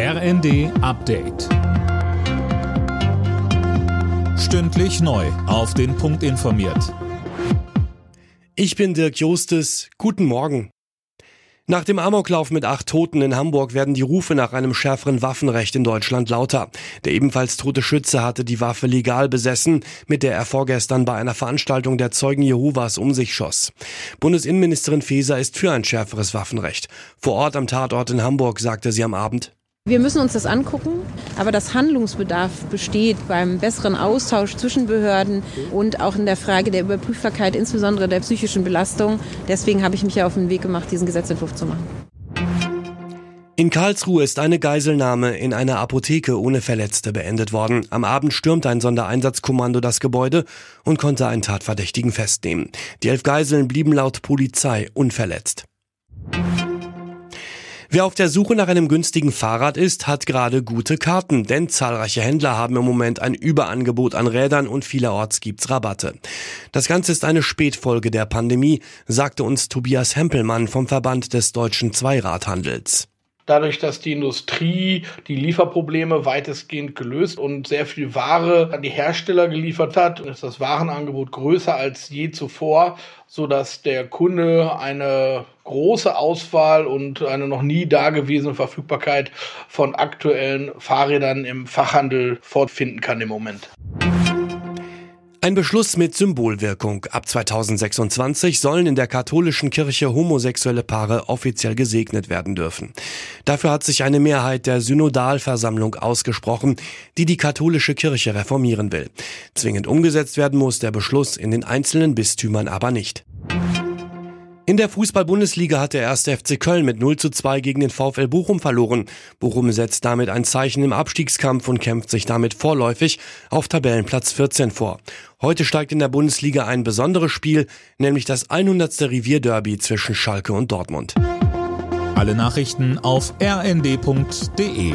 RND Update. Stündlich neu. Auf den Punkt informiert. Ich bin Dirk Jostes. Guten Morgen. Nach dem Amoklauf mit acht Toten in Hamburg werden die Rufe nach einem schärferen Waffenrecht in Deutschland lauter. Der ebenfalls tote Schütze hatte die Waffe legal besessen, mit der er vorgestern bei einer Veranstaltung der Zeugen Jehovas um sich schoss. Bundesinnenministerin Faeser ist für ein schärferes Waffenrecht. Vor Ort am Tatort in Hamburg sagte sie am Abend, wir müssen uns das angucken, aber das Handlungsbedarf besteht beim besseren Austausch zwischen Behörden und auch in der Frage der Überprüfbarkeit, insbesondere der psychischen Belastung. Deswegen habe ich mich ja auf den Weg gemacht, diesen Gesetzentwurf zu machen. In Karlsruhe ist eine Geiselnahme in einer Apotheke ohne Verletzte beendet worden. Am Abend stürmt ein Sondereinsatzkommando das Gebäude und konnte einen Tatverdächtigen festnehmen. Die elf Geiseln blieben laut Polizei unverletzt. Wer auf der Suche nach einem günstigen Fahrrad ist, hat gerade gute Karten, denn zahlreiche Händler haben im Moment ein Überangebot an Rädern und vielerorts gibt's Rabatte. Das Ganze ist eine Spätfolge der Pandemie, sagte uns Tobias Hempelmann vom Verband des deutschen Zweiradhandels. Dadurch, dass die Industrie die Lieferprobleme weitestgehend gelöst und sehr viel Ware an die Hersteller geliefert hat, ist das Warenangebot größer als je zuvor, so dass der Kunde eine große Auswahl und eine noch nie dagewesene Verfügbarkeit von aktuellen Fahrrädern im Fachhandel fortfinden kann im Moment. Ein Beschluss mit Symbolwirkung. Ab 2026 sollen in der katholischen Kirche homosexuelle Paare offiziell gesegnet werden dürfen. Dafür hat sich eine Mehrheit der Synodalversammlung ausgesprochen, die die katholische Kirche reformieren will. Zwingend umgesetzt werden muss der Beschluss in den einzelnen Bistümern aber nicht. In der Fußball-Bundesliga hat der erste FC Köln mit 0 zu 2 gegen den VfL Bochum verloren. Bochum setzt damit ein Zeichen im Abstiegskampf und kämpft sich damit vorläufig auf Tabellenplatz 14 vor. Heute steigt in der Bundesliga ein besonderes Spiel, nämlich das 100. Revierderby zwischen Schalke und Dortmund. Alle Nachrichten auf rnd.de